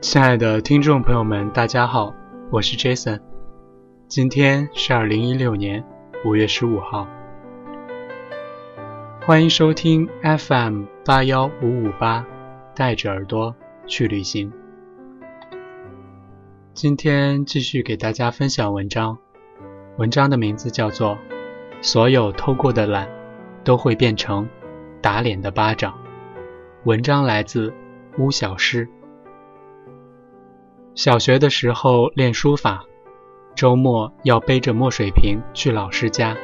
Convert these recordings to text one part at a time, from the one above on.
亲爱的听众朋友们，大家好，我是 Jason。今天是二零一六年五月十五号，欢迎收听 FM 八幺五五八，带着耳朵去旅行。今天继续给大家分享文章，文章的名字叫做《所有偷过的懒都会变成打脸的巴掌》。文章来自巫小诗。小学的时候练书法，周末要背着墨水瓶去老师家，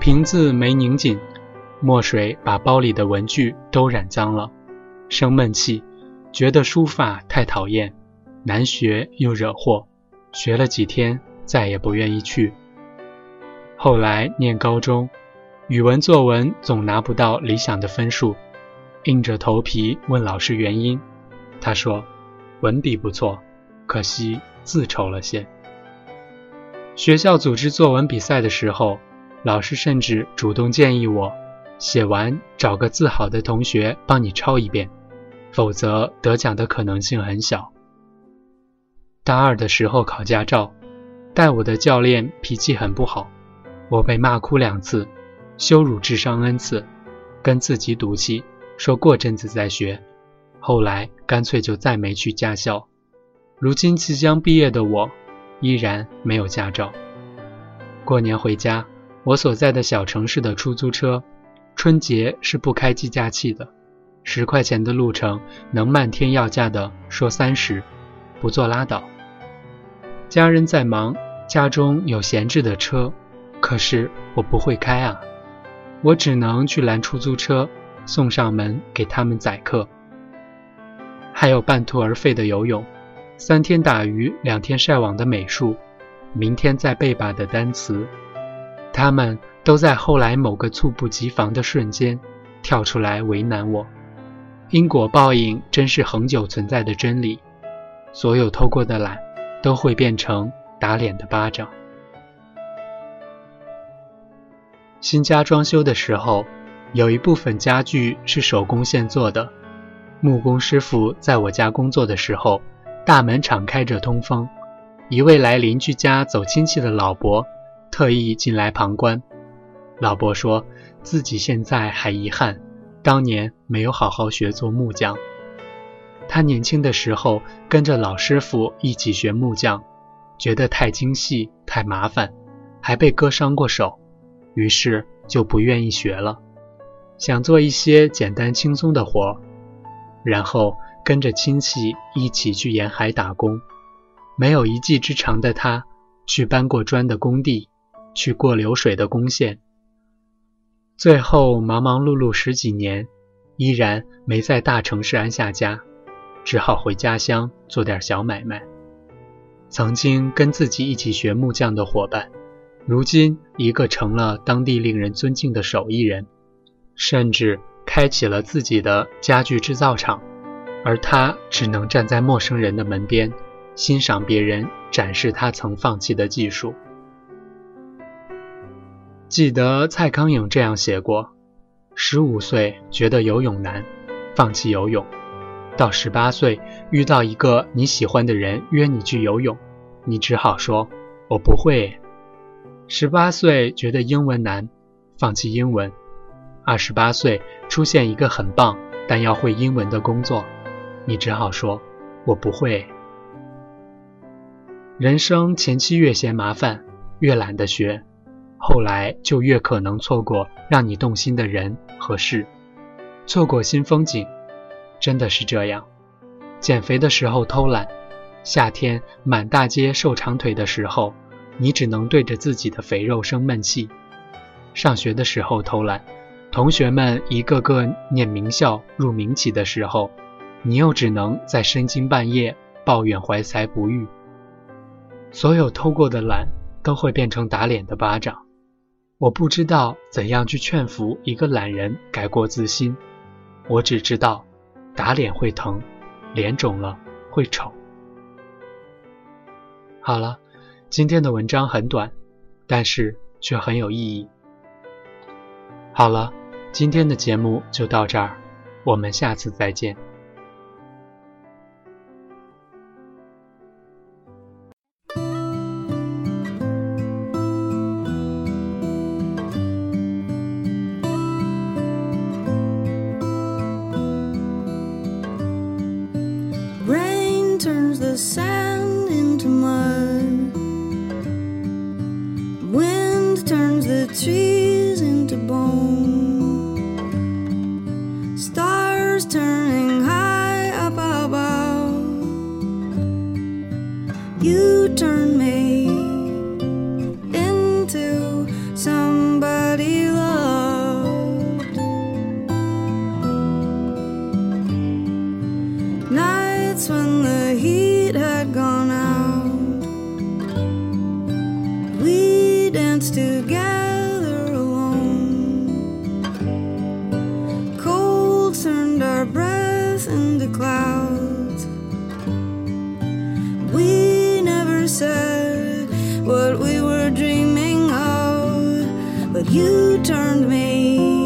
瓶子没拧紧，墨水把包里的文具都染脏了，生闷气，觉得书法太讨厌，难学又惹祸，学了几天再也不愿意去。后来念高中，语文作文总拿不到理想的分数。硬着头皮问老师原因，他说：“文笔不错，可惜字丑了些。”学校组织作文比赛的时候，老师甚至主动建议我写完找个字好的同学帮你抄一遍，否则得奖的可能性很小。大二的时候考驾照，带我的教练脾气很不好，我被骂哭两次，羞辱智商 n 次，跟自己赌气。说过阵子再学，后来干脆就再没去驾校。如今即将毕业的我，依然没有驾照。过年回家，我所在的小城市的出租车，春节是不开计价器的，十块钱的路程能漫天要价的说三十，不坐拉倒。家人在忙，家中有闲置的车，可是我不会开啊，我只能去拦出租车。送上门给他们宰客，还有半途而废的游泳，三天打鱼两天晒网的美术，明天再背吧的单词，他们都在后来某个猝不及防的瞬间跳出来为难我。因果报应真是恒久存在的真理，所有偷过的懒都会变成打脸的巴掌。新家装修的时候。有一部分家具是手工现做的，木工师傅在我家工作的时候，大门敞开着通风。一位来邻居家走亲戚的老伯特意进来旁观。老伯说自己现在还遗憾，当年没有好好学做木匠。他年轻的时候跟着老师傅一起学木匠，觉得太精细太麻烦，还被割伤过手，于是就不愿意学了。想做一些简单轻松的活，然后跟着亲戚一起去沿海打工。没有一技之长的他，去搬过砖的工地，去过流水的工线。最后忙忙碌碌十几年，依然没在大城市安下家，只好回家乡做点小买卖。曾经跟自己一起学木匠的伙伴，如今一个成了当地令人尊敬的手艺人。甚至开启了自己的家具制造厂，而他只能站在陌生人的门边，欣赏别人展示他曾放弃的技术。记得蔡康永这样写过：十五岁觉得游泳难，放弃游泳；到十八岁遇到一个你喜欢的人约你去游泳，你只好说“我不会”。十八岁觉得英文难，放弃英文。二十八岁出现一个很棒但要会英文的工作，你只好说：“我不会。”人生前期越嫌麻烦，越懒得学，后来就越可能错过让你动心的人和事，错过新风景。真的是这样。减肥的时候偷懒，夏天满大街瘦长腿的时候，你只能对着自己的肥肉生闷气。上学的时候偷懒。同学们一个个念名校入名企的时候，你又只能在深更半夜抱怨怀才不遇。所有偷过的懒都会变成打脸的巴掌。我不知道怎样去劝服一个懒人改过自新，我只知道打脸会疼，脸肿了会丑。好了，今天的文章很短，但是却很有意义。好了。今天的节目就到这儿，我们下次再见。side. What we were dreaming of, but you turned me